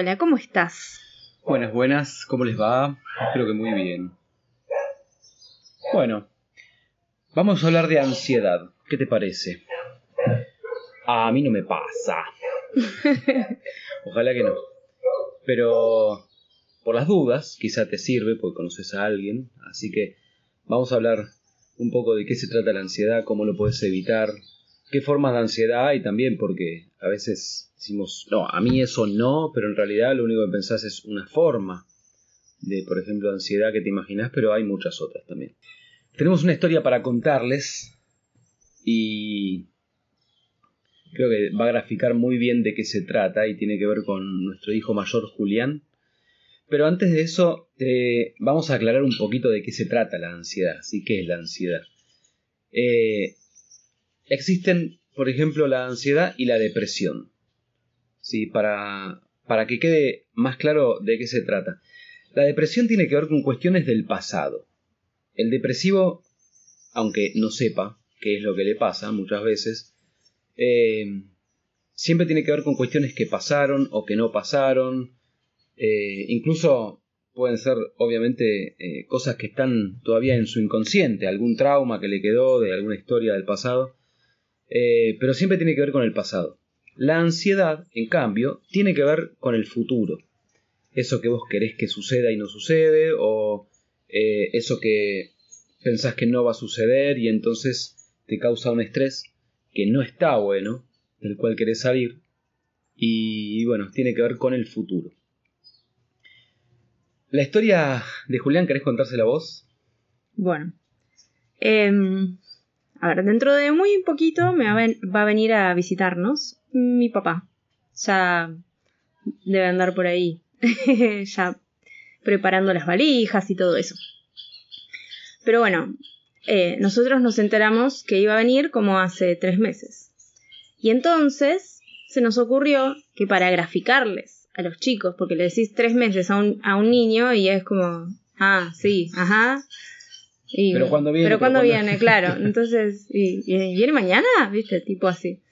Hola, ¿cómo estás? Buenas, buenas, ¿cómo les va? Espero que muy bien. Bueno, vamos a hablar de ansiedad. ¿Qué te parece? A mí no me pasa. Ojalá que no. Pero por las dudas, quizá te sirve porque conoces a alguien. Así que vamos a hablar un poco de qué se trata la ansiedad, cómo lo puedes evitar, qué formas de ansiedad hay también, porque a veces decimos, no, a mí eso no, pero en realidad lo único que pensás es una forma de, por ejemplo, ansiedad que te imaginas, pero hay muchas otras también. Tenemos una historia para contarles y creo que va a graficar muy bien de qué se trata y tiene que ver con nuestro hijo mayor Julián. Pero antes de eso, vamos a aclarar un poquito de qué se trata la ansiedad, ¿sí? ¿Qué es la ansiedad? Eh, existen, por ejemplo, la ansiedad y la depresión. ¿sí? Para, para que quede más claro de qué se trata. La depresión tiene que ver con cuestiones del pasado. El depresivo, aunque no sepa qué es lo que le pasa muchas veces, eh, siempre tiene que ver con cuestiones que pasaron o que no pasaron. Eh, incluso pueden ser, obviamente, eh, cosas que están todavía en su inconsciente, algún trauma que le quedó de alguna historia del pasado. Pero siempre tiene que ver con el pasado. La ansiedad, en cambio, tiene que ver con el futuro. Eso que vos querés que suceda y no sucede, o eso que pensás que no va a suceder y entonces te causa un estrés que no está bueno, del cual querés salir, y bueno, tiene que ver con el futuro. La historia de Julián, ¿querés contársela vos? Bueno, em, a ver, dentro de muy poquito me va a venir a visitarnos mi papá. Ya debe andar por ahí, ya preparando las valijas y todo eso. Pero bueno, eh, nosotros nos enteramos que iba a venir como hace tres meses. Y entonces se nos ocurrió que para graficarles a los chicos, porque le decís tres meses a un, a un niño y es como, ah, sí, ajá. Pero cuando viene. Pero cuando viene, claro. Entonces, y, ¿viene mañana? ¿Viste? Tipo así.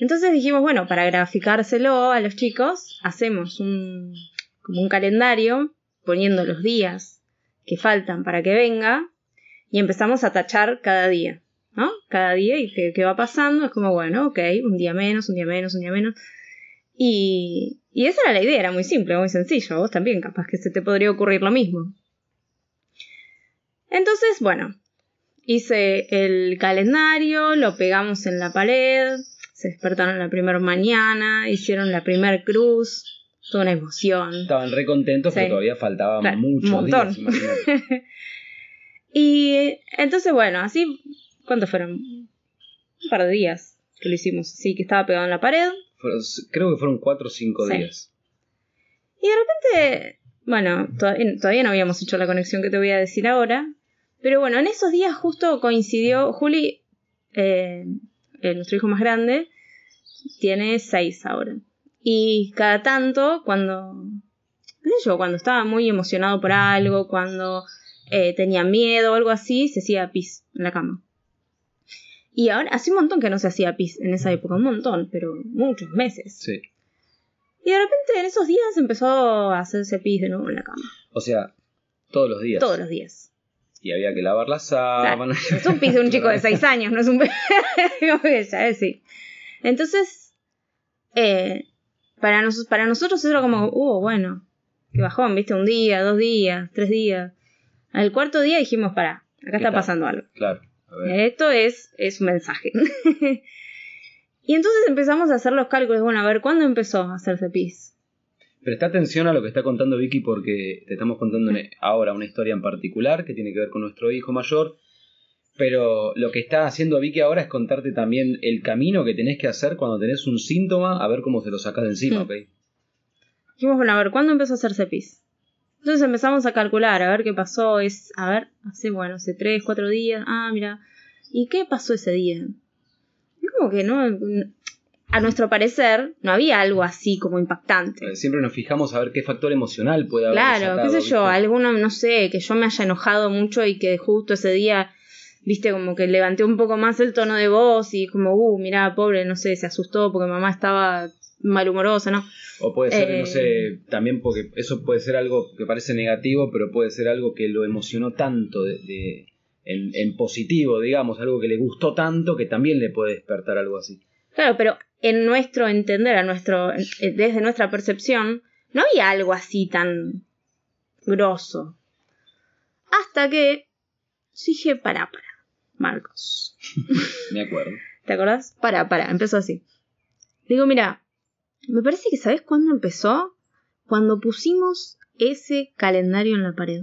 Entonces dijimos, bueno, para graficárselo a los chicos, hacemos un, como un calendario poniendo los días que faltan para que venga y empezamos a tachar cada día, ¿no? Cada día y qué, va pasando, es como, bueno, ok, un día menos, un día menos, un día menos. Y, y esa era la idea, era muy simple, muy sencillo, vos también capaz que se te podría ocurrir lo mismo. Entonces, bueno, hice el calendario, lo pegamos en la pared, se despertaron la primera mañana, hicieron la primera cruz, toda una emoción. Estaban re contentos, pero todavía faltaban muchos días. Y entonces, bueno, así, ¿cuántos fueron? Un par de días que lo hicimos así, que estaba pegado en la pared. creo que fueron cuatro o cinco días. Y de repente, bueno, todavía, no habíamos hecho la conexión que te voy a decir ahora. Pero bueno, en esos días justo coincidió, Juli, eh, nuestro hijo más grande, tiene seis ahora. Y cada tanto, cuando, qué sé yo, cuando estaba muy emocionado por algo, cuando eh, tenía miedo o algo así, se hacía pis en la cama. Y ahora, hace un montón que no se hacía pis en esa época, un montón, pero muchos meses. Sí. Y de repente en esos días empezó a hacerse pis de nuevo en la cama. O sea, todos los días. Todos los días. Y había que lavar las sábanas. es un pis de un chico de 6 años, no es un pis ya sí. Entonces, eh, para, para nosotros era como, uh, bueno, que bajón, viste, un día, dos días, tres días. Al cuarto día dijimos, para, acá está, pasando algo. Claro. Esto es, es un mensaje. y entonces empezamos a hacer los cálculos. Bueno, a ver, ¿cuándo empezó a hacerse pis? Presta atención a lo que está contando Vicky porque te estamos contando ahora una historia en particular que tiene que ver con nuestro hijo mayor. Pero lo que está haciendo Vicky ahora es contarte también el camino que tenés que hacer cuando tenés un síntoma, a ver cómo se lo sacas de encima, mm. ¿ok? Dijimos, bueno, a ver, ¿cuándo empezó a hacerse pis? Entonces empezamos a calcular, a ver qué pasó. Es, a ver, hace, bueno, hace tres, cuatro días. Ah, mira. ¿Y qué pasó ese día? Es como que no. A nuestro parecer, no había algo así como impactante. Eh, siempre nos fijamos a ver qué factor emocional puede haber. Claro, qué sé yo, alguno, no sé, que yo me haya enojado mucho y que justo ese día viste, como que levanté un poco más el tono de voz y como, uh, mirá, pobre, no sé, se asustó porque mamá estaba malhumorosa, ¿no? O puede ser, no Eh. sé, también porque eso puede ser algo que parece negativo, pero puede ser algo que lo emocionó tanto de, de- en, en positivo, digamos, algo que le gustó tanto que también le puede despertar algo así. Claro, pero en nuestro entender, a nuestro, eh, desde nuestra percepción, no había algo así tan grosso. Hasta que dije, para, para, Marcos. Me acuerdo. ¿Te acordás? Para, para, empezó así. Digo, mira, me parece que ¿sabes cuándo empezó? Cuando pusimos ese calendario en la pared.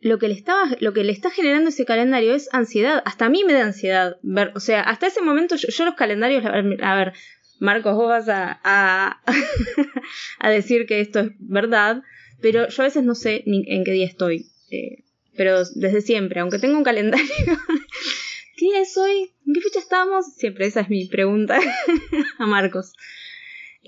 Lo que, le estaba, lo que le está generando ese calendario es ansiedad. Hasta a mí me da ansiedad ver. O sea, hasta ese momento yo, yo los calendarios. A ver, Marcos, vos vas a, a, a decir que esto es verdad. Pero yo a veces no sé ni en qué día estoy. Eh, pero desde siempre, aunque tenga un calendario. ¿Qué es hoy? ¿En qué fecha estamos? Siempre esa es mi pregunta a Marcos.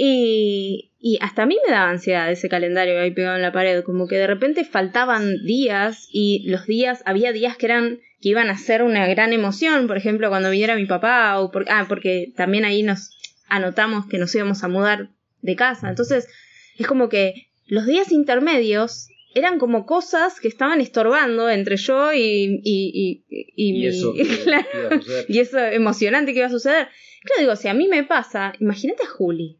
Y, y hasta a mí me daba ansiedad ese calendario ahí pegado en la pared, como que de repente faltaban días y los días, había días que eran que iban a ser una gran emoción, por ejemplo, cuando viniera mi papá, o por, ah, porque también ahí nos anotamos que nos íbamos a mudar de casa. Entonces, es como que los días intermedios eran como cosas que estaban estorbando entre yo y, y, y, y Y mi- eso claro. y eso emocionante que iba a suceder. Claro, digo, si a mí me pasa, imagínate a Juli.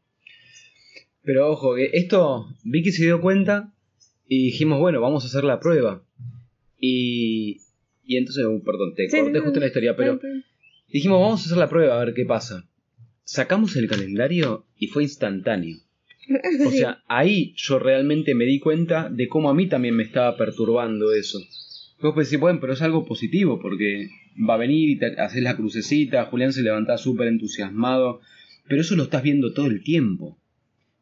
Pero ojo, que esto Vicky se dio cuenta y dijimos, bueno, vamos a hacer la prueba. Y, y entonces, uh, perdón, te Sí, corté justo la historia, pero dijimos, vamos a hacer la prueba a ver qué pasa. Sacamos el calendario y fue instantáneo. O sea, ahí yo realmente me di cuenta de cómo a mí también me estaba perturbando eso. Vos pensé, bueno, pero es algo positivo porque va a venir y te haces la crucecita, Julián se levanta súper entusiasmado, pero eso lo estás viendo todo el tiempo.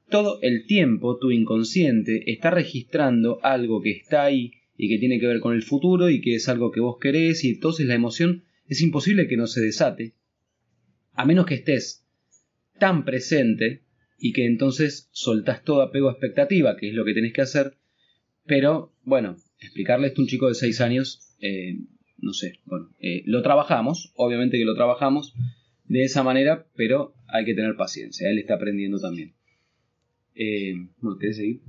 Todo el tiempo tu inconsciente está registrando algo que está ahí y que tiene que ver con el futuro y que es algo que vos querés y entonces la emoción es imposible que no se desate. A menos que estés tan presente y que entonces soltás todo apego a expectativa, que es lo que tenés que hacer. Pero, bueno, explicarle esto a un chico de 6 años, eh, no sé, bueno, eh, lo trabajamos, obviamente que lo trabajamos de esa manera, pero hay que tener paciencia, él está aprendiendo también. Eh, bueno, ¿querés seguir?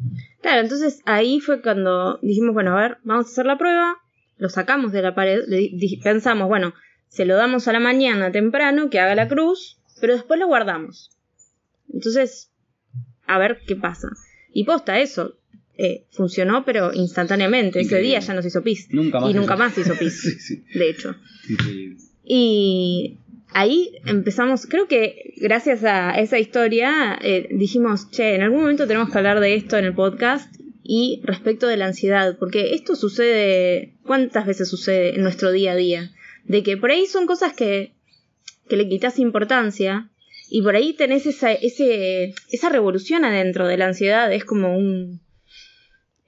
Claro, entonces ahí fue cuando dijimos, bueno, a ver, vamos a hacer la prueba, lo sacamos de la pared, le pensamos, bueno, se lo damos a la mañana temprano, que haga la cruz, pero después lo guardamos. Entonces, a ver qué pasa. Y posta eso, eh, funcionó, pero instantáneamente. Ese día ya nos hizo pis. Nunca más Y nunca más hizo pis, sí, sí. de hecho. Increíble. Y ahí empezamos, creo que gracias a esa historia eh, dijimos, che, en algún momento tenemos que hablar de esto en el podcast y respecto de la ansiedad, porque esto sucede, ¿cuántas veces sucede en nuestro día a día? De que por ahí son cosas que, que le quitas importancia y por ahí tenés esa, ese, esa revolución adentro de la ansiedad, es como un...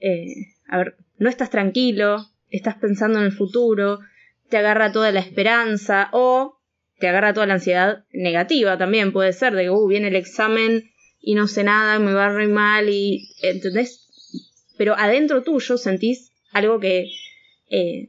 eh, a ver, no estás tranquilo, estás pensando en el futuro, te agarra toda la esperanza o te agarra toda la ansiedad negativa también, puede ser, de que uh, viene el examen y no sé nada, me va re mal y, ¿entendés? Pero adentro tuyo sentís algo que eh,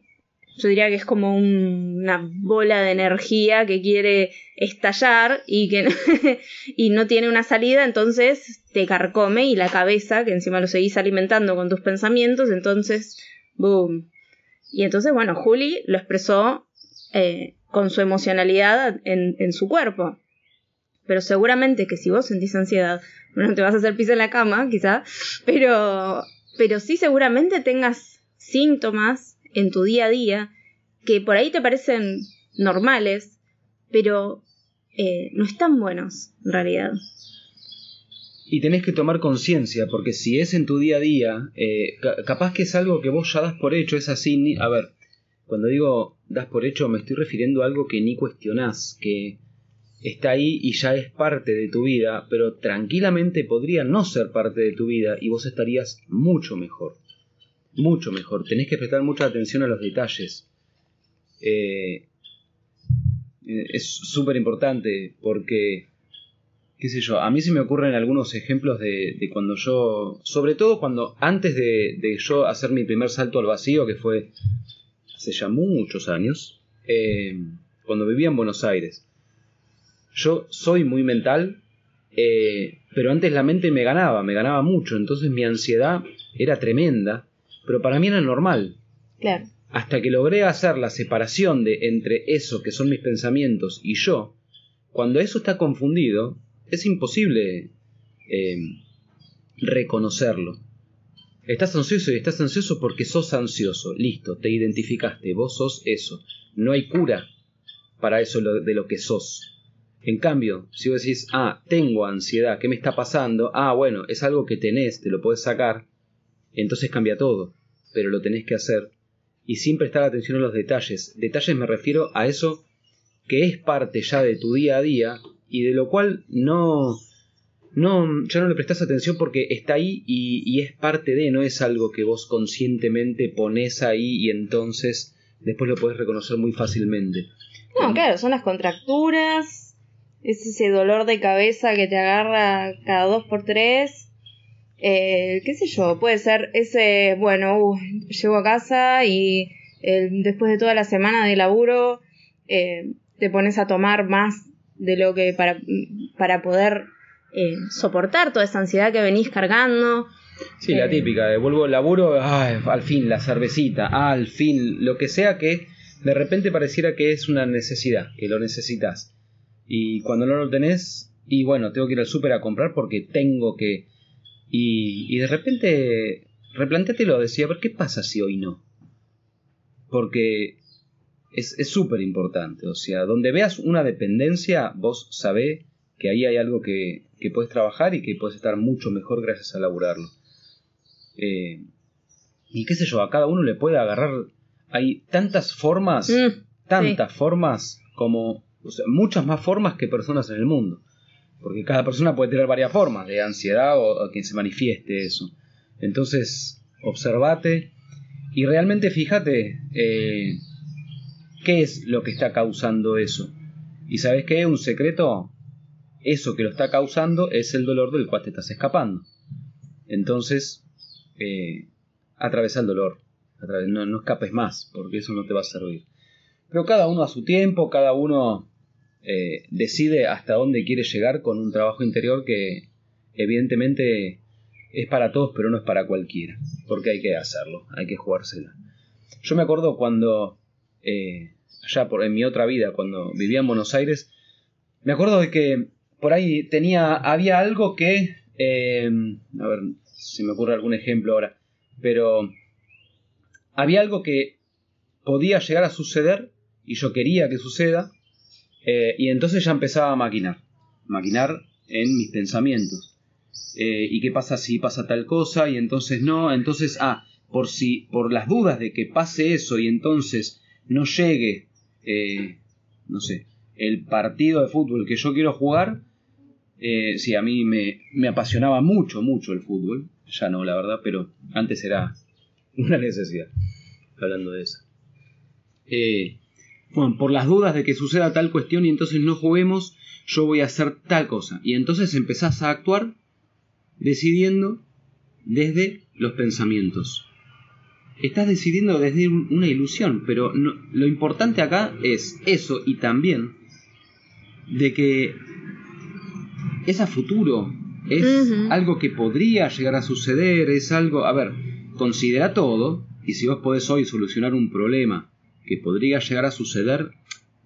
yo diría que es como un- una bola de energía que quiere estallar y que y no tiene una salida, entonces te carcome y la cabeza, que encima lo seguís alimentando con tus pensamientos, entonces, boom. Y entonces, bueno, Juli lo expresó eh, con su emocionalidad en, su cuerpo. Pero seguramente que si vos sentís ansiedad, bueno, te vas a hacer pis en la cama, quizá, pero, pero sí seguramente tengas síntomas en tu día a día que por ahí te parecen normales, pero eh, no están buenos en realidad. Y tenés que tomar conciencia, porque si es en tu día a día, eh, ca- capaz que es algo que vos ya das por hecho, es así. ni- a ver, cuando digo das por hecho, me estoy refiriendo a algo que ni cuestionás, que está ahí y ya es parte de tu vida, pero tranquilamente podría no ser parte de tu vida y vos estarías mucho mejor. Mucho mejor. Tenés que prestar mucha atención a los detalles. Eh, eh, es súper importante porque qué sé yo, a mí se me ocurren algunos ejemplos de, cuando yo, sobre todo cuando antes de yo hacer mi primer salto al vacío, que fue hace ya muchos años, eh, cuando vivía en Buenos Aires. Yo soy muy mental, eh, pero antes la mente me ganaba, me ganaba mucho, entonces mi ansiedad era tremenda, pero para mí era normal. Claro. Hasta que logré hacer la separación de entre eso que son mis pensamientos y yo, cuando eso está confundido, es imposible eh, reconocerlo. Estás ansioso y estás ansioso porque sos ansioso. Listo, te identificaste, vos sos eso. No hay cura para eso de lo que sos. En cambio, si vos decís, ah, tengo ansiedad, ¿qué me está pasando? Ah, bueno, es algo que tenés, te lo puedes sacar, entonces cambia todo, pero lo tenés que hacer. Y sin prestar atención a los detalles. Detalles me refiero a eso que es parte ya de tu día a día y de lo cual no, no, ya no le prestas atención porque está ahí y, es parte de, no es algo que vos conscientemente pones ahí y entonces después lo podés reconocer muy fácilmente. No, claro, son las contracturas, es ese dolor de cabeza que te agarra cada dos por tres. Eh, qué sé yo, puede ser ese, bueno, uh, llego a casa y eh, después de toda la semana de laburo eh, te pones a tomar más de lo que para, para poder eh, soportar toda esa ansiedad que venís cargando. Sí, la eh, típica, de vuelvo al laburo, al fin la cervecita, al fin, lo que sea que de repente pareciera que es una necesidad, que lo necesitas. Y cuando no lo tenés, y bueno, tengo que ir al súper a comprar porque tengo que... Y, y de repente, replantéatelo, decía, a ver, ¿qué pasa si hoy no? Porque es súper importante, o sea, donde veas una dependencia, vos sabés que ahí hay algo que, que puedes trabajar y que puedes estar mucho mejor gracias a laburarlo. Eh, y qué sé yo, a cada uno le puede agarrar. Hay tantas formas, mm, tantas formas como. muchas más formas que personas en el mundo. Porque cada persona puede tener varias formas de ansiedad o, a quien se manifieste eso. Entonces, observate y realmente fíjate eh, qué es lo que está causando eso. ¿Y sabes qué? Un secreto eso que lo está causando es el dolor del cual te estás escapando. Entonces, eh, atravesa el dolor. No, no, escapes más, porque eso no te va a servir. Pero cada uno a su tiempo, cada uno eh, decide hasta dónde quiere llegar con un trabajo interior que evidentemente es para todos, pero no es para cualquiera, porque hay que hacerlo, hay que jugársela. Yo me acuerdo cuando, eh, allá por, en mi otra vida, cuando vivía en Buenos Aires, me acuerdo de que por ahí tenía, había algo que, eh, a ver si me ocurre algún ejemplo ahora, pero había algo que podía llegar a suceder y yo quería que suceda eh, y entonces ya empezaba a maquinar, maquinar en mis pensamientos. Eh, ¿Y qué pasa si pasa tal cosa? Y entonces no, entonces, ah, por si, por las dudas de que pase eso y entonces no llegue, no sé, el partido de fútbol que yo quiero jugar, eh, sí, a mí me, apasionaba mucho, mucho el fútbol. Ya no, la verdad, pero antes era una necesidad. Hablando de eso. Eh, bueno, por las dudas de que suceda tal cuestión y entonces no juguemos, yo voy a hacer tal cosa. Y entonces empezás a actuar decidiendo desde los pensamientos. Estás decidiendo desde una ilusión, pero lo importante acá es eso y también de que es a futuro, es algo que podría llegar a suceder, es algo, a ver, considera todo y si vos podés hoy solucionar un problema que podría llegar a suceder,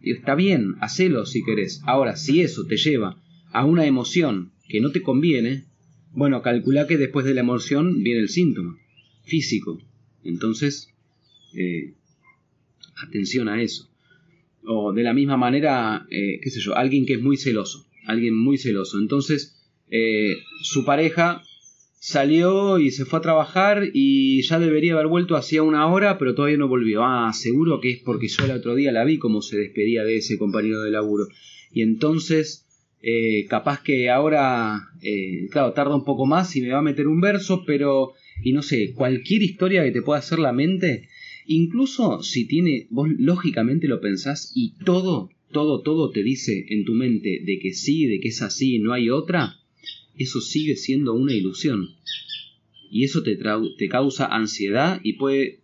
está bien, hacelo si querés. Ahora, si eso te lleva a una emoción que no te conviene, bueno, calcula que después de la emoción viene el síntoma físico. Entonces, eh, atención a eso. O de la misma manera, eh, qué sé yo, alguien que es muy celoso alguien muy celoso. Entonces, eh, su pareja salió y se fue a trabajar y ya debería haber vuelto hacía una hora, pero todavía no volvió. Ah, seguro que es porque yo el otro día la vi como se despedía de ese compañero de laburo. Y entonces, eh, capaz que ahora, eh, claro, tarda un poco más y me va a meter un verso, pero, y no sé, cualquier historia que te pueda hacer la mente, incluso si tiene, vos lógicamente lo pensás y todo todo, todo te dice en tu mente de que sí, de que es así, no hay otra, eso sigue siendo una ilusión. Y eso te, causa ansiedad y puede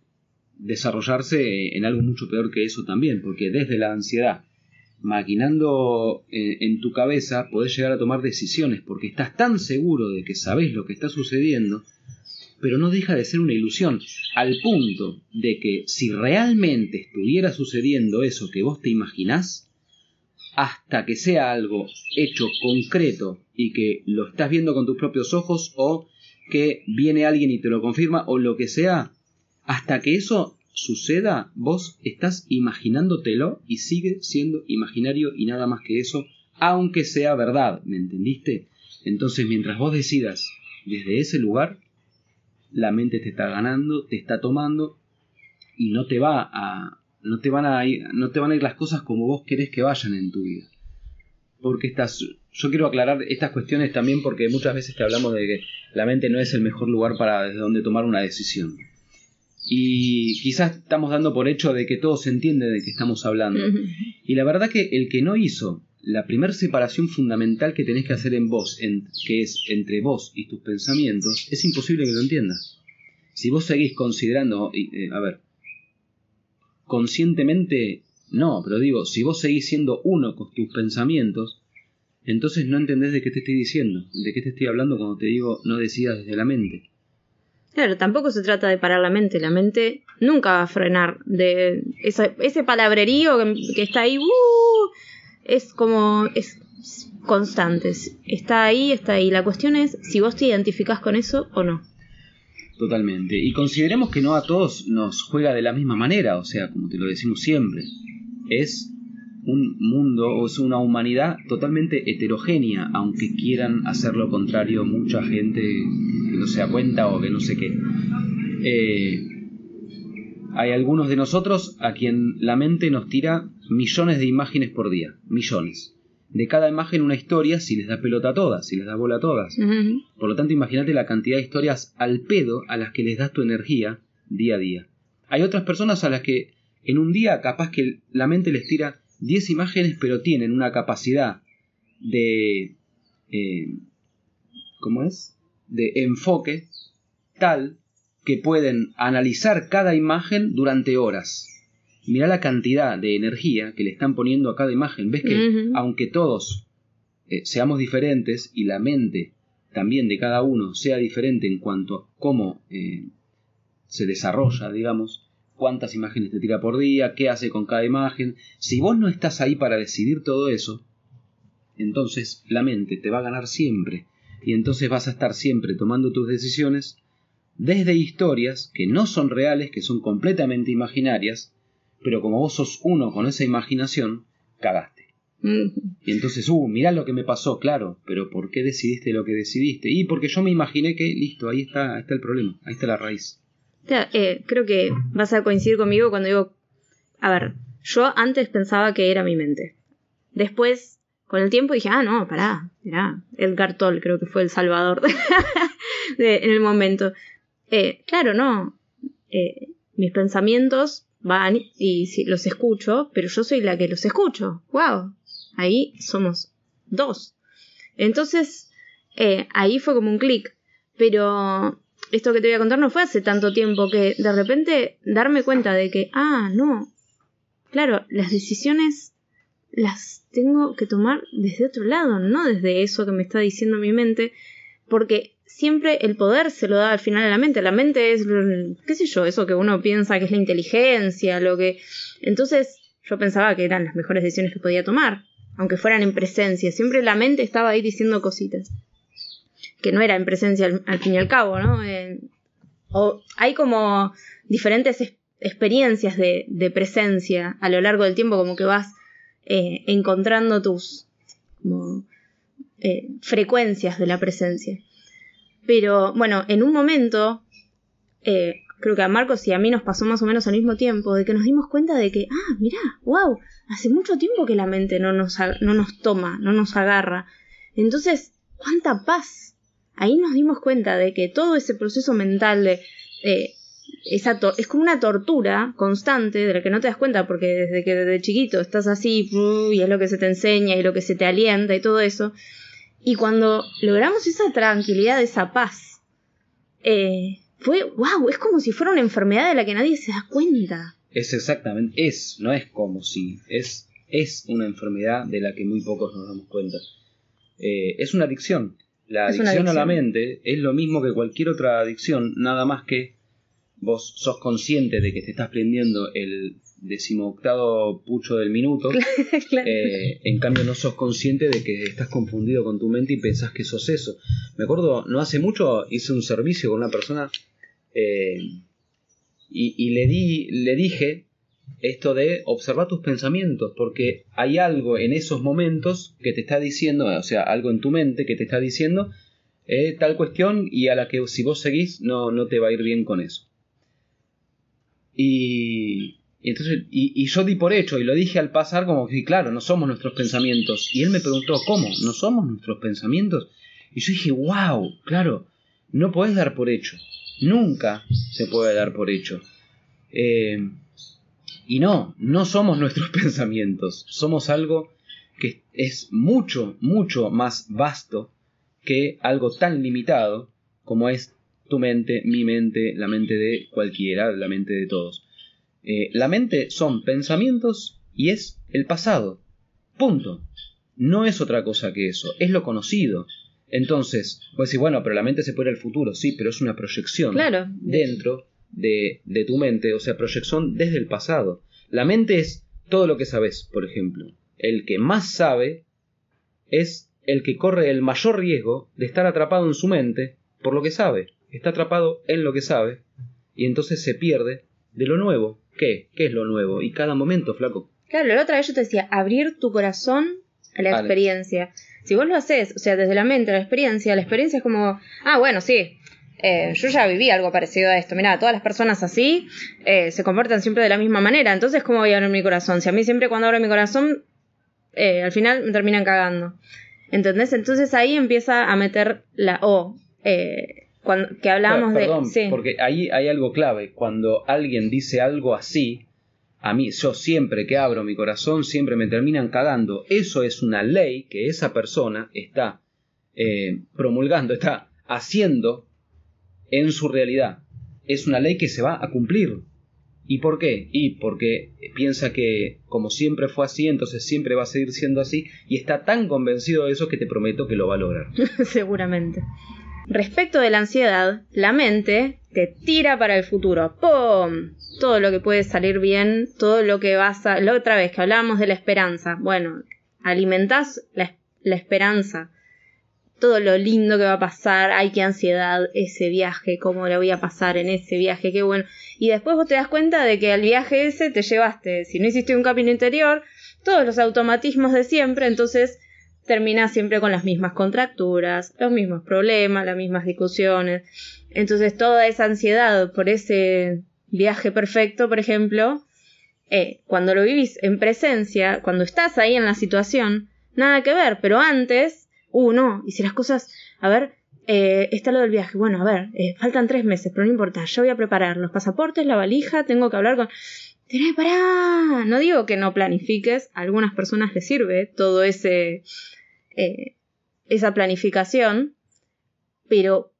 desarrollarse en algo mucho peor que eso también, porque desde la ansiedad, maquinando eh, en tu cabeza, podés llegar a tomar decisiones, porque estás tan seguro de que sabes lo que está sucediendo, pero no deja de ser una ilusión, al punto de que si realmente estuviera sucediendo eso que vos te imaginás, hasta que sea algo hecho concreto y que lo estás viendo con tus propios ojos o que viene alguien y te lo confirma o lo que sea, hasta que eso suceda, vos estás imaginándotelo y sigue siendo imaginario y nada más que eso, aunque sea verdad, ¿me entendiste? Entonces, mientras vos decidas desde ese lugar, la mente te está ganando, te está tomando y no te va a no te van a ir, no te van a ir las cosas como vos querés que vayan en tu vida. Porque estás yo quiero aclarar estas cuestiones también porque muchas veces te hablamos de que la mente no es el mejor lugar para desde donde tomar una decisión. Y quizás estamos dando por hecho de que todo se entiende de que estamos hablando. Y la verdad que el que no hizo la primera separación fundamental que tenés que hacer en vos, en, que es entre vos y tus pensamientos, es imposible que lo entiendas. Si vos seguís considerando, eh, a ver, conscientemente no, pero digo, si vos seguís siendo uno con tus pensamientos, entonces no entendés de qué te estoy diciendo, de qué te estoy hablando cuando te digo no decidas desde la mente. Claro, tampoco se trata de parar la mente, la mente nunca va a frenar. De ese palabrerío que, está ahí, uh, es como, es constante, está ahí, está ahí. La cuestión es si vos te identificás con eso o no. Totalmente. Y consideremos que no a todos nos juega de la misma manera, o sea, como te lo decimos siempre, es un mundo o es una humanidad totalmente heterogénea, aunque quieran hacer lo contrario mucha gente que no se da cuenta o que no sé qué. Eh, hay algunos de nosotros a quien la mente nos tira millones de imágenes por día, millones. De cada imagen una historia si les da pelota a todas, si les da bola a todas. Por lo tanto, imagínate la cantidad de historias al pedo a las que les das tu energía día a día. Hay otras personas a las que en un día capaz que la mente les tira 10 imágenes, pero tienen una capacidad de... Eh, ¿Cómo es? De enfoque tal que pueden analizar cada imagen durante horas. Mira la cantidad de energía que le están poniendo a cada imagen. ¿Ves que aunque todos eh, seamos diferentes y la mente también de cada uno sea diferente en cuanto a cómo eh, se desarrolla, digamos, cuántas imágenes te tira por día, qué hace con cada imagen. Si vos no estás ahí para decidir todo eso, entonces la mente te va a ganar siempre. Y entonces vas a estar siempre tomando tus decisiones desde historias que no son reales, que son completamente imaginarias, pero como vos sos uno con esa imaginación, cagaste. Y entonces, uh, mirá lo que me pasó, claro, pero ¿por qué decidiste lo que decidiste? Y porque yo me imaginé que, listo, ahí está, ahí está el problema, ahí está la raíz. Eh, creo que vas a coincidir conmigo cuando digo, a ver, yo antes pensaba que era mi mente. Después, con el tiempo dije, ah, no, pará, mirá, Edgar Toll creo que fue el salvador en el momento. Eh, claro, no, eh, mis pensamientos van y los escucho, pero yo soy la que los escucho. ¡Wow! Ahí somos dos. Entonces, ahí fue como un clic. Pero esto que te voy a contar no fue hace tanto tiempo que de repente darme cuenta de que, ah, no, claro, las decisiones las tengo que tomar desde otro lado, no desde eso que me está diciendo mi mente, porque siempre el poder se lo da al final a la mente. La mente es, qué sé yo, eso que uno piensa que es la inteligencia, lo que... Entonces yo pensaba que eran las mejores decisiones que podía tomar, aunque fueran en presencia. Siempre la mente estaba ahí diciendo cositas que no era en presencia al, fin y al cabo, ¿no? O hay como diferentes experiencias de, presencia a lo largo del tiempo, como que vas eh, encontrando tus eh, frecuencias de la presencia. Pero bueno, en un momento, creo que a Marcos y a mí nos pasó más o menos al mismo tiempo, de que nos dimos cuenta de que, ah, mirá, wow, hace mucho tiempo que la mente no nos, no nos toma, no nos agarra. Entonces, cuánta paz ahí nos dimos cuenta de que todo ese proceso mental de... Eh, esa es como una tortura constante de la que no te das cuenta porque desde que desde chiquito estás así y es lo que se te enseña y lo que se te alienta y todo eso. Y cuando logramos esa tranquilidad, esa paz, eh, fue, wow, es como si fuera una enfermedad de la que nadie se da cuenta. Es exactamente, es, no es como si, es, es una enfermedad de la que muy pocos nos damos cuenta. Eh, es una adicción. La una adicción a la mente es lo mismo que cualquier otra adicción, nada más que vos sos consciente de que te estás prendiendo el decimoctavo pucho del minuto, Claro. eh, en cambio no sos consciente de que estás confundido con tu mente y pensás que sos eso. Me acuerdo, no hace mucho hice un servicio con una persona eh, y, y le, di, le dije esto de observar tus pensamientos, porque hay algo en esos momentos que te está diciendo, o sea, algo en tu mente que te está diciendo eh, tal cuestión y a la que si vos seguís no, no te va a ir bien con eso. Y, entonces, y, y yo di por hecho y lo dije al pasar como que, claro, no somos nuestros pensamientos. Y él me preguntó, ¿cómo? ¿No somos nuestros pensamientos? Y yo dije, wow, claro, no podés dar por hecho. Nunca se puede dar por hecho. Eh, y no, no somos nuestros pensamientos. Somos algo que es mucho, mucho más vasto que algo tan limitado como es tu mente, mi mente, la mente de cualquiera, la mente de todos. Eh, la mente son pensamientos y es el pasado. Punto. No es otra cosa que eso, es lo conocido. Entonces, pues decir, bueno, pero la mente se puede ir al futuro, sí, pero es una proyección Claro. dentro de, de tu mente, o sea, proyección desde el pasado. La mente es todo lo que sabes, por ejemplo. El que más sabe es el que corre el mayor riesgo de estar atrapado en su mente por lo que sabe. Está atrapado en lo que sabe y entonces se pierde de lo nuevo. ¿Qué? ¿Qué es lo nuevo? Y cada momento, flaco. Claro, la otra vez yo te decía, abrir tu corazón a la Vale. experiencia. Si vos lo haces, o sea, desde la mente a la experiencia, la experiencia es como, ah, bueno, sí, eh, yo ya viví algo parecido a esto. Mira, todas las personas así eh, se comportan siempre de la misma manera. Entonces, ¿cómo voy a abrir mi corazón? Si a mí siempre cuando abro mi corazón, eh, al final me terminan cagando. ¿Entendés? Entonces ahí empieza a meter la O. cuando, que hablábamos Perdón, de... Sí. porque ahí hay algo clave. Cuando alguien dice algo así, a mí, yo siempre que abro mi corazón, siempre me terminan cagando. Eso es una ley que esa persona está eh, promulgando, está haciendo en su realidad. Es una ley que se va a cumplir. ¿Y por qué? Y porque piensa que como siempre fue así, entonces siempre va a seguir siendo así y está tan convencido de eso que te prometo que lo va a lograr. Seguramente. Respecto de la ansiedad, la mente te tira para el futuro. ¡Pum! Todo lo que puede salir bien, todo lo que vas a... La otra vez que hablábamos de la esperanza. Bueno, alimentás la, la esperanza. Todo lo lindo que va a pasar. Ay, qué ansiedad ese viaje. ¿Cómo lo voy a pasar en ese viaje? Qué bueno. Y después vos te das cuenta de que al viaje ese te llevaste, si no hiciste un camino interior, todos los automatismos de siempre. Entonces terminas siempre con las mismas contracturas, los mismos problemas, las mismas discusiones. Entonces toda esa ansiedad por ese viaje perfecto, por ejemplo, eh, cuando lo vivís en presencia, cuando estás ahí en la situación, nada que ver, pero antes, uh, no, y si las cosas, a ver, eh, está lo del viaje, bueno, a ver, eh, faltan tres meses, pero no importa, yo voy a preparar los pasaportes, la valija, tengo que hablar con... Tenés, pará, no digo que no planifiques, a algunas personas les sirve todo ese... eh, esa planificación, pero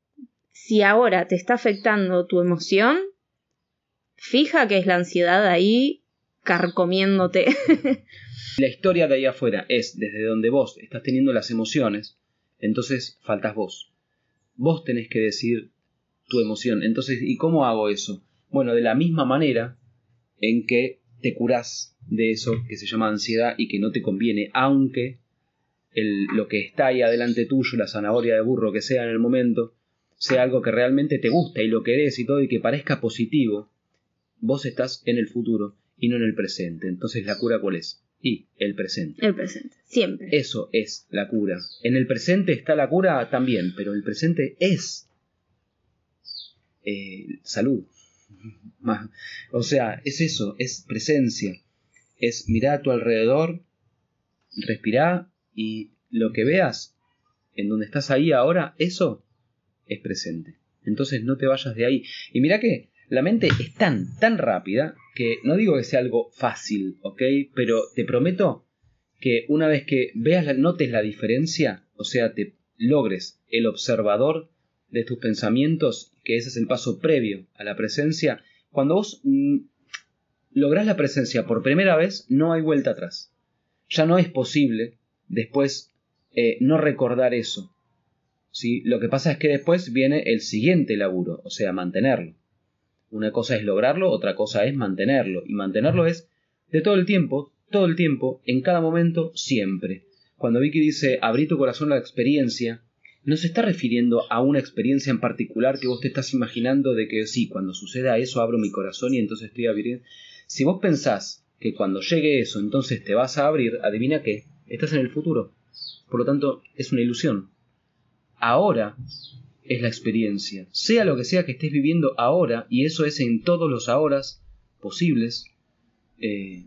si ahora te está afectando tu emoción, fija que es la ansiedad ahí carcomiéndote. la historia de ahí afuera es desde donde vos estás teniendo las emociones, entonces faltas vos. Vos tenés que decir tu emoción. Entonces, ¿y cómo hago eso? Bueno, de la misma manera en que te curás de eso que se llama ansiedad y que no te conviene, aunque el, lo que está ahí adelante tuyo, la zanahoria de burro que sea en el momento, sea algo que realmente te gusta y lo querés y todo y que parezca positivo, vos estás en el futuro y no en el presente. Entonces, ¿la cura cuál es? Y el presente. El presente, siempre. Eso es la cura. En el presente está la cura también, pero el presente es eh, salud. O sea, es eso, es presencia. Es mirar a tu alrededor, respirar y lo que veas en donde estás ahí ahora, eso es presente. Entonces no te vayas de ahí. Y mira que la mente es tan, tan rápida que no digo que sea algo fácil, ¿ok? Pero te prometo que una vez que veas, notes la diferencia, o sea, te logres el observador de tus pensamientos, que ese es el paso previo a la presencia, cuando vos mm, lográs la presencia por primera vez, no hay vuelta atrás. Ya no es posible después eh, no recordar eso. ¿sí? Lo que pasa es que después viene el siguiente laburo, o sea, mantenerlo. Una cosa es lograrlo, otra cosa es mantenerlo. Y mantenerlo es de todo el tiempo, todo el tiempo, en cada momento, siempre. Cuando Vicky dice abrí tu corazón a la experiencia, no se está refiriendo a una experiencia en particular que vos te estás imaginando de que sí, cuando suceda eso abro mi corazón y entonces estoy abriendo. Si vos pensás que cuando llegue eso entonces te vas a abrir, adivina qué, estás en el futuro. Por lo tanto, es una ilusión. Ahora es la experiencia, sea lo que sea que estés viviendo ahora, y eso es en todos los ahoras posibles, eh,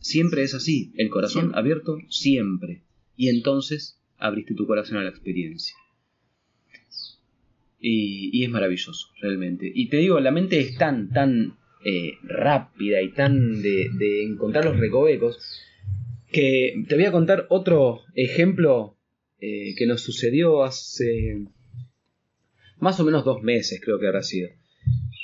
siempre es así, el corazón abierto siempre. Y entonces abriste tu corazón a la experiencia. Y, es maravilloso, realmente. Y te digo, la mente es tan, tan eh, rápida y tan de, encontrar los recovecos que te voy a contar otro ejemplo eh, que nos sucedió hace más o menos dos meses, creo que habrá sido.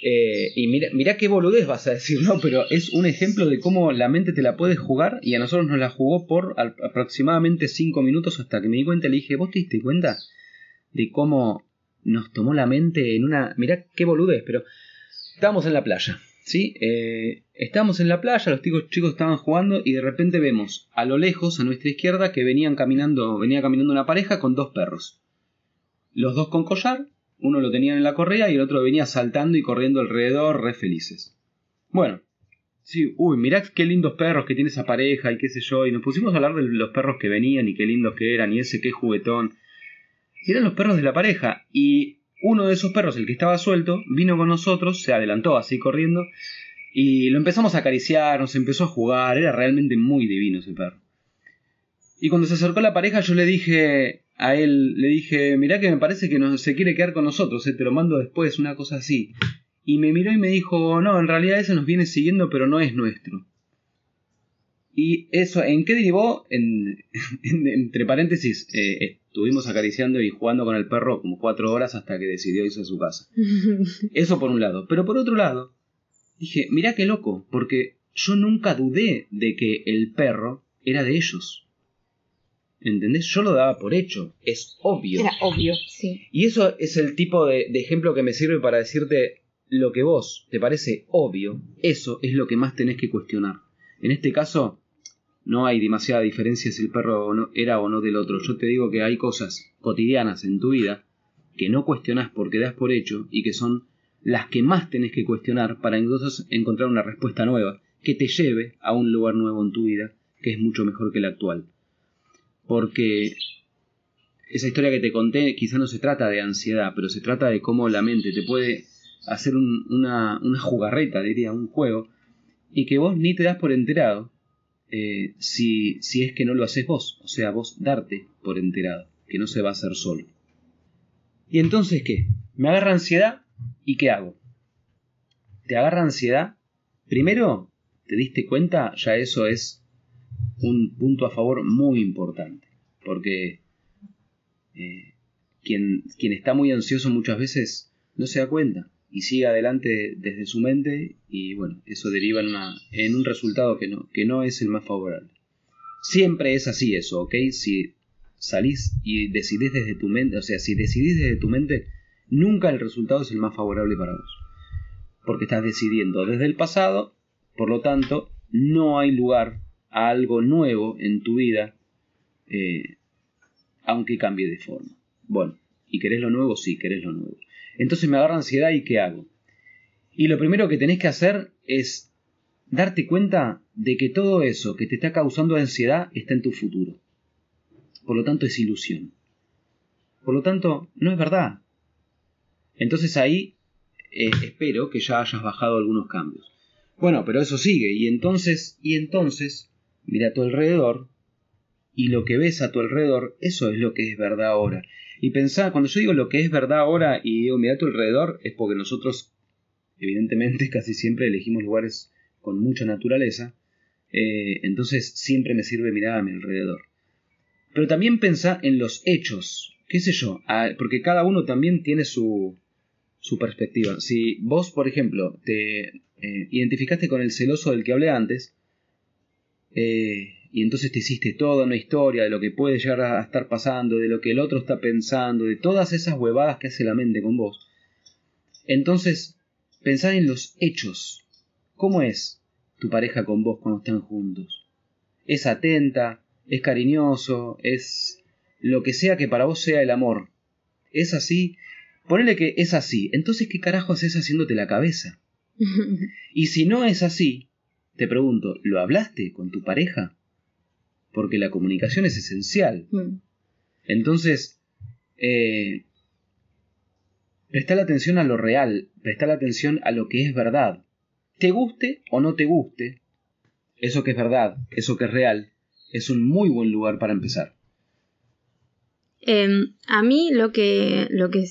Eh, y mira, mira qué boludez vas a decir, ¿no? Pero es un ejemplo de cómo la mente te la puede jugar y a nosotros nos la jugó por aproximadamente 5 minutos hasta que me di cuenta y le dije, ¿vos te diste cuenta de cómo nos tomó la mente en una... Mirá qué boludez, pero estábamos en la playa, ¿sí? Eh, estábamos en la playa, los chicos, chicos estaban jugando y de repente vemos a lo lejos, a nuestra izquierda, que venían caminando, venía caminando una pareja con dos perros. Los dos con collar uno lo tenían en la correa y el otro venía saltando y corriendo alrededor, re felices. Bueno, sí, uy, mirá qué lindos perros que tiene esa pareja y qué sé yo. Y nos pusimos a hablar de los perros que venían y qué lindos que eran y ese qué juguetón. Eran los perros de la pareja. Y uno de esos perros, el que estaba suelto, vino con nosotros, se adelantó así corriendo. Y lo empezamos a acariciar, nos empezó a jugar, era realmente muy divino ese perro. Y cuando se acercó la pareja yo le dije, a él le dije, mirá que me parece que no, se quiere quedar con nosotros, eh, te lo mando después, una cosa así. Y me miró y me dijo, no, en realidad ese nos viene siguiendo, pero no es nuestro. Y eso, ¿en qué derivó? En, entre paréntesis, eh, estuvimos acariciando y jugando con el perro como cuatro horas hasta que decidió irse a su casa. Eso por un lado. Pero por otro lado, dije, mirá qué loco, porque yo nunca dudé de que el perro era de ellos. ¿Entendés? Yo lo daba por hecho, es obvio. Era obvio, sí. Y eso es el tipo de, ejemplo que me sirve para decirte lo que vos te parece obvio, eso es lo que más tenés que cuestionar. En este caso, no hay demasiada diferencia si el perro era o no del otro. Yo te digo que hay cosas cotidianas en tu vida que no cuestionás porque das por hecho y que son las que más tenés que cuestionar para entonces encontrar una respuesta nueva que te lleve a un lugar nuevo en tu vida que es mucho mejor que el actual porque esa historia que te conté quizá no se trata de ansiedad, pero se trata de cómo la mente te puede hacer una, una, jugarreta, diría, un juego, y que vos ni te das por enterado eh, si, es que no lo haces vos, o sea, vos darte por enterado, que no se va a hacer solo. ¿Y entonces qué? Me agarra ansiedad y ¿qué hago? ¿Te agarra ansiedad? Primero, ¿te diste cuenta? Ya eso es un punto a favor muy importante, porque eh, quien, quien está muy ansioso muchas veces no se da cuenta y sigue adelante desde su mente y bueno, eso deriva en, un resultado que no, que no es el más favorable. Siempre es así eso, ¿ok? Si salís y decidís desde tu mente, o sea, si decidís desde tu mente, nunca el resultado es el más favorable para vos. Porque estás decidiendo desde el pasado, por lo tanto, no hay lugar algo nuevo en tu vida, eh, aunque cambie de forma. Bueno, ¿y querés lo nuevo? Sí, querés lo nuevo. Entonces me agarra ansiedad y ¿qué hago? Y lo primero que tenés que hacer es darte cuenta de que todo eso que te está causando ansiedad está en tu futuro. Por lo tanto es ilusión. Por lo tanto, no es verdad. Entonces ahí eh, espero que ya hayas bajado algunos cambios. Bueno, pero eso sigue. Y entonces, y entonces, mira a tu alrededor y lo que ves a tu alrededor, eso es lo que es verdad ahora. Y pensá, cuando yo digo lo que es verdad ahora y digo mira a tu alrededor, es porque nosotros, evidentemente, casi siempre elegimos lugares con mucha naturaleza, eh, entonces siempre me sirve mirar a mi alrededor. Pero también pensá en los hechos qué sé yo, porque cada uno también tiene su, su perspectiva. Si vos, por ejemplo, te eh, identificaste con el celoso del que hablé antes, eh, y entonces te hiciste toda una historia de lo que puede llegar a estar pasando, de lo que el otro está pensando, de todas esas huevadas que hace la mente con vos. Entonces, pensar en los hechos. ¿Cómo es tu pareja con vos cuando están juntos? ¿Es atenta? ¿Es cariñoso? ¿Es lo que sea que para vos sea el amor? ¿Es así? Ponele que es así. Entonces, ¿qué carajo haces haciéndote la cabeza? y si no es así, te pregunto, ¿lo hablaste con tu pareja? Porque la comunicación es esencial. Mm. Entonces, eh, presta la atención a lo real, presta la atención a lo que es verdad. Te guste o no te guste, eso que es verdad, eso que es real, es un muy buen lugar para empezar. Em, a mí lo que, lo que,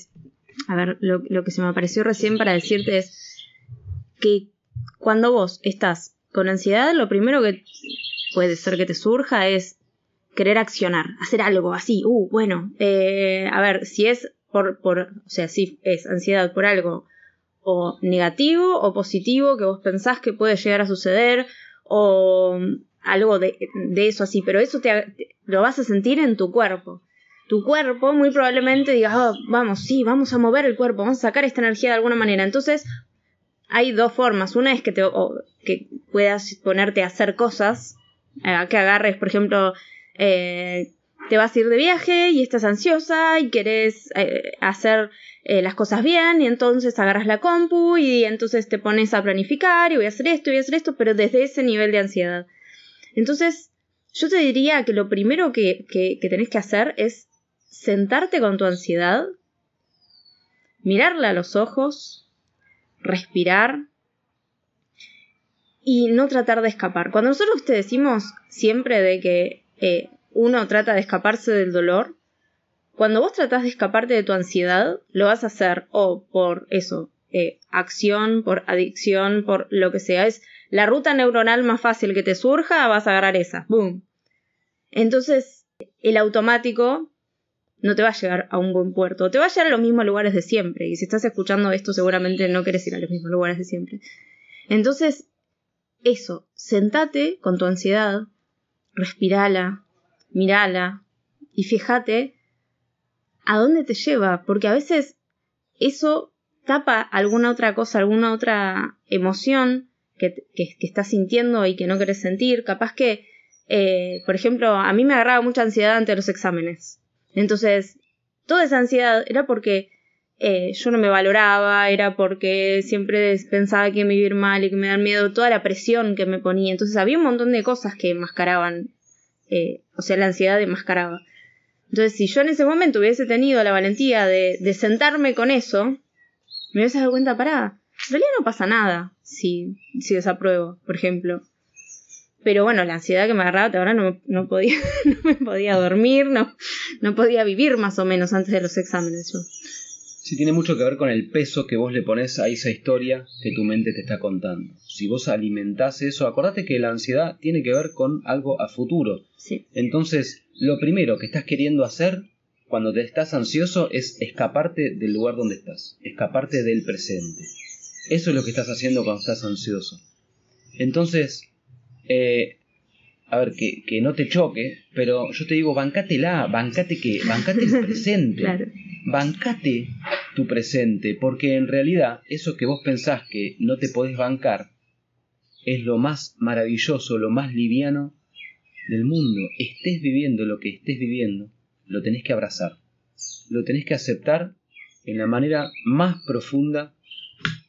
a ver, lo, lo que se me apareció recién para decirte es que cuando vos estás con ansiedad, lo primero que puede ser que te surja es querer accionar, hacer algo así. Uh, bueno, eh, a ver, si es por, por, o sea, si es ansiedad por algo o negativo o positivo que vos pensás que puede llegar a suceder o algo de, eso así, pero eso te, lo vas a sentir en tu cuerpo. Tu cuerpo muy probablemente diga, oh, vamos, sí, vamos a mover el cuerpo, vamos a sacar esta energía de alguna manera. Entonces, hay dos formas. Una es que, te, que puedas ponerte a hacer cosas, eh, que agarres, por ejemplo, eh, te vas a ir de viaje y estás ansiosa y querés eh, hacer las cosas bien y entonces agarras la compu y entonces te pones a planificar y voy a hacer esto y voy a hacer esto, pero desde ese nivel de ansiedad. Entonces, yo te diría que lo primero que, que, que tenés que hacer es sentarte con tu ansiedad, mirarla a los ojos, respirar y no tratar de escapar. Cuando nosotros te decimos siempre de que eh, uno trata de escaparse del dolor, cuando vos tratás de escaparte de tu ansiedad, lo vas a hacer o por eso, eh, acción, por adicción, por lo que sea. Es la ruta neuronal más fácil que te surja, vas a agarrar esa. ¡Boom! Entonces, el automático no te va a llegar a un buen puerto. Te va a llegar a los mismos lugares de siempre. Y si estás escuchando esto, seguramente no quieres ir a los mismos lugares de siempre. Entonces, eso, sentate con tu ansiedad, respirala, mirala y fíjate a dónde te lleva, porque a veces eso tapa alguna otra cosa, alguna otra emoción que, que, estás sintiendo y que no querés sentir. Capaz que, eh, por ejemplo, a mí me agarraba mucha ansiedad ante los exámenes. Entonces, toda esa ansiedad era porque eh, yo no me valoraba, era porque siempre pensaba que iba a ir mal y que me dan miedo, toda la presión que me ponía. Entonces había un montón de cosas que enmascaraban, eh, o sea, la ansiedad enmascaraba. Entonces, si yo en ese momento hubiese tenido la valentía de, de sentarme con eso, me hubiese dado cuenta, pará, en realidad no pasa nada si, si desapruebo, por ejemplo. Pero bueno, la ansiedad que me agarraba ahora no, no, podía, no me podía dormir, no, no podía vivir más o menos antes de los exámenes. Yo. Sí, tiene mucho que ver con el peso que vos le pones a esa historia que tu mente te está contando. Si vos alimentás eso, acordate que la ansiedad tiene que ver con algo a futuro. Sí. Entonces, lo primero que estás queriendo hacer cuando te estás ansioso es escaparte del lugar donde estás, escaparte del presente. Eso es lo que estás haciendo cuando estás ansioso. Entonces, eh, a ver, que, que, no te choque, pero yo te digo, bancátela, bancate que, bancate el presente, bancate tu presente, porque en realidad eso que vos pensás que no te podés bancar es lo más maravilloso, lo más liviano del mundo. Estés viviendo lo que estés viviendo, lo tenés que abrazar, lo tenés que aceptar en la manera más profunda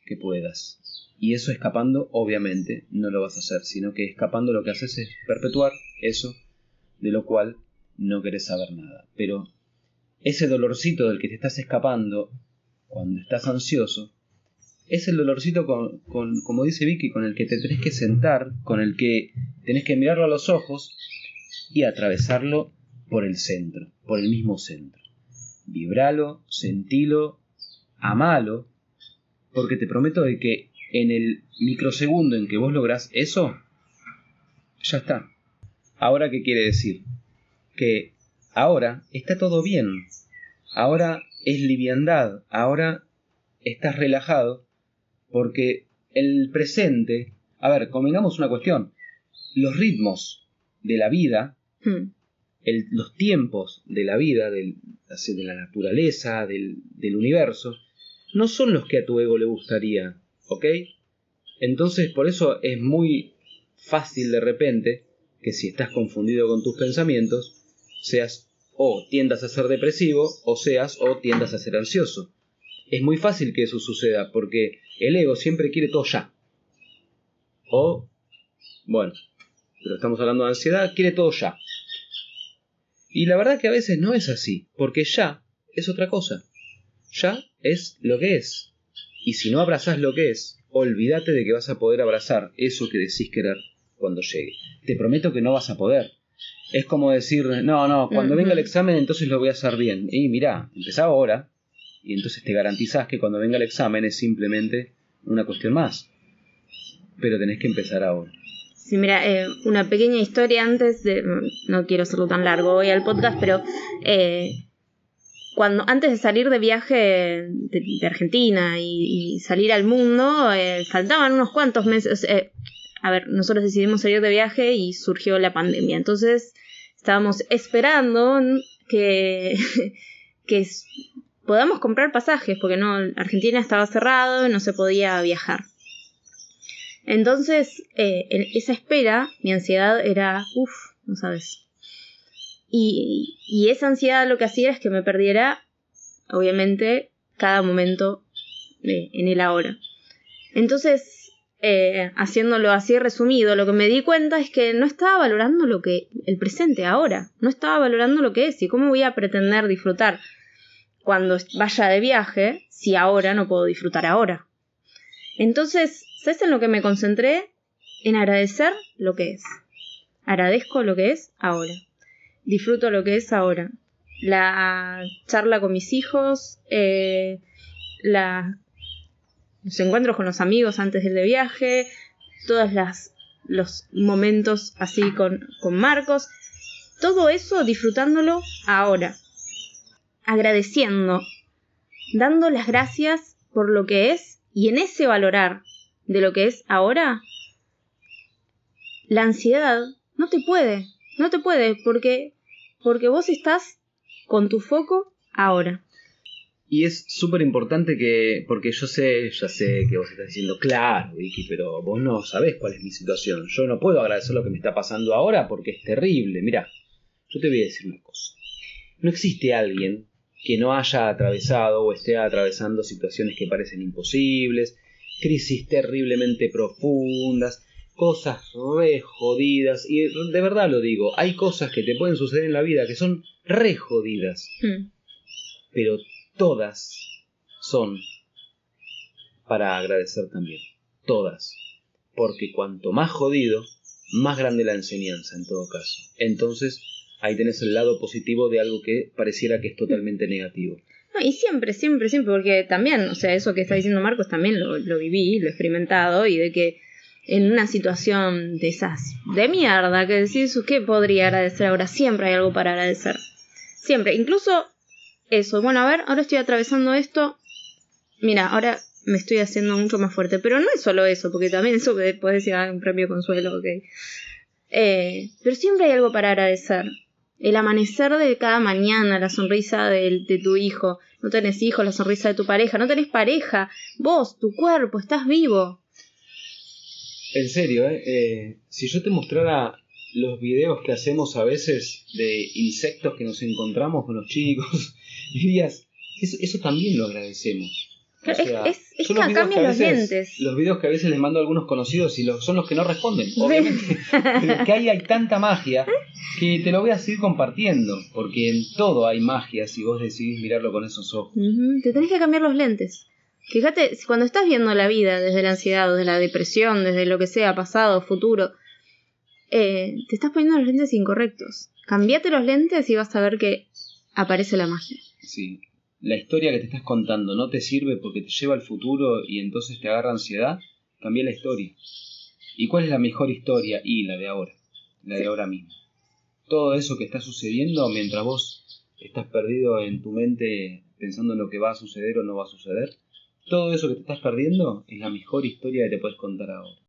que puedas. Y eso escapando, obviamente, no lo vas a hacer, sino que escapando lo que haces es perpetuar eso de lo cual no querés saber nada. Pero ese dolorcito del que te estás escapando cuando estás ansioso, es el dolorcito con, como dice Vicky, con el que te tenés que sentar, con el que tenés que mirarlo a los ojos y atravesarlo por el centro, por el mismo centro. Vibralo, sentilo, amalo, porque te prometo de que en el microsegundo en que vos lográs eso, ya está. Ahora, ¿qué quiere decir? Que ahora está todo bien. ahora es liviandad, ahora estás relajado, porque el presente, a ver, convengamos una cuestión, los ritmos de la vida, Hmm. el- los tiempos de la vida, del- de la naturaleza, del, del universo, no son los que a tu ego le gustaría, ¿ok? Entonces, por eso es muy fácil de repente que si estás confundido con tus pensamientos, seas o tiendas a ser depresivo o seas o tiendas a ser ansioso. Es muy fácil que eso suceda porque el ego siempre quiere todo ya. O, bueno, pero estamos hablando de ansiedad, quiere todo ya. Y la verdad que a veces no es así, porque ya es otra cosa. Ya es lo que es. Y si no abrazás lo que es, olvídate de que vas a poder abrazar eso que decís querer cuando llegue. Te prometo que no vas a poder. Es como decir, no, no, cuando venga el examen entonces lo voy a hacer bien. Y mira, empezá ahora y entonces te garantizás que cuando venga el examen es simplemente una cuestión más. Pero tenés que empezar ahora. Sí, mira, eh, una pequeña historia antes de. No quiero hacerlo tan largo hoy al podcast, pero. eh, cuando antes de salir de viaje de, Argentina y, salir al mundo, eh, faltaban unos cuantos meses. eh, a ver, nosotros decidimos salir de viaje y surgió la pandemia. Entonces estábamos esperando que, que podamos comprar pasajes, porque no, Argentina estaba cerrado no se podía viajar. Entonces, eh, en esa espera, mi ansiedad era, uff, no sabes. Y, esa ansiedad lo que hacía es que me perdiera, obviamente, cada momento de- en el ahora. Entonces, eh, haciéndolo así resumido, lo que me di cuenta es que no estaba valorando lo que el presente ahora, no estaba valorando lo que es y cómo voy a pretender disfrutar cuando vaya de viaje si ahora no puedo disfrutar ahora. Entonces, ¿sabes en lo que me concentré? En agradecer lo que es. Agradezco lo que es ahora. Disfruto lo que es ahora. La charla con mis hijos, eh, la- los encuentros con los amigos antes del de viaje, todos los momentos así con, con Marcos. Todo eso disfrutándolo ahora. Agradeciendo. Dando las gracias por lo que es y en ese valorar de lo que es ahora, la ansiedad no te puede, no te puede, porque, porque vos estás con tu foco ahora. Y es súper importante que, porque yo sé, ya sé que vos estás diciendo, claro, Vicky, pero vos no sabés cuál es mi situación. Yo no puedo agradecer lo que me está pasando ahora porque es terrible. Mira, yo te voy a decir una cosa. No existe alguien que no haya atravesado o esté atravesando situaciones que parecen imposibles, crisis terriblemente profundas, cosas re jodidas. Y de verdad lo digo, hay cosas que te pueden suceder en la vida que son re jodidas Hmm. pero todas son para agradecer también. Todas. Porque cuanto más jodido, más grande la enseñanza en todo caso. Entonces, ahí tenés el lado positivo de algo que pareciera que es totalmente negativo. No, y siempre, siempre, siempre, porque también, o sea, eso que está diciendo Marcos también lo, lo viví, lo he experimentado, y de que en una situación de esas, de mierda, que decís, ¿qué podría agradecer ahora? Siempre hay algo para agradecer. Siempre, incluso eso, bueno, a ver, ahora estoy atravesando esto, mira, ahora me estoy haciendo mucho más fuerte, pero no es solo eso, porque también eso que puedes decir, ah, un premio consuelo, ok. Eh, pero siempre hay algo para agradecer. El amanecer de cada mañana, la sonrisa del- de, tu hijo, no tenés hijos, la sonrisa de tu pareja, no tenés pareja, vos, tu cuerpo, estás vivo. En serio, ¿eh? Eh, si yo te mostrara los videos que hacemos a veces de insectos que nos encontramos con los chicos, dirías, eso, eso también lo agradecemos. O sea, es- es son que videos a los veces- lentes. Los videos que a veces les mando a algunos conocidos y los, son los que no responden, obviamente. Pero que ahí hay tanta magia que te lo voy a seguir compartiendo, porque en todo hay magia si vos decidís mirarlo con esos ojos. Te tenés que cambiar los lentes. Fíjate, cuando estás viendo la vida desde la ansiedad, desde la depresión, desde lo que sea, pasado, futuro, eh, te estás poniendo los lentes incorrectos. Cambiate los lentes y vas a ver que aparece la magia. Sí. La historia que te estás contando no te sirve porque te lleva al futuro y entonces te agarra ansiedad, cambia la historia. ¿Y cuál es la mejor historia? Y la de ahora, la de Sí. ahora mismo. Todo eso que está sucediendo mientras vos estás perdido en tu mente pensando en lo que va a suceder o no va a suceder, todo eso que te estás perdiendo es la mejor historia que te puedes contar ahora.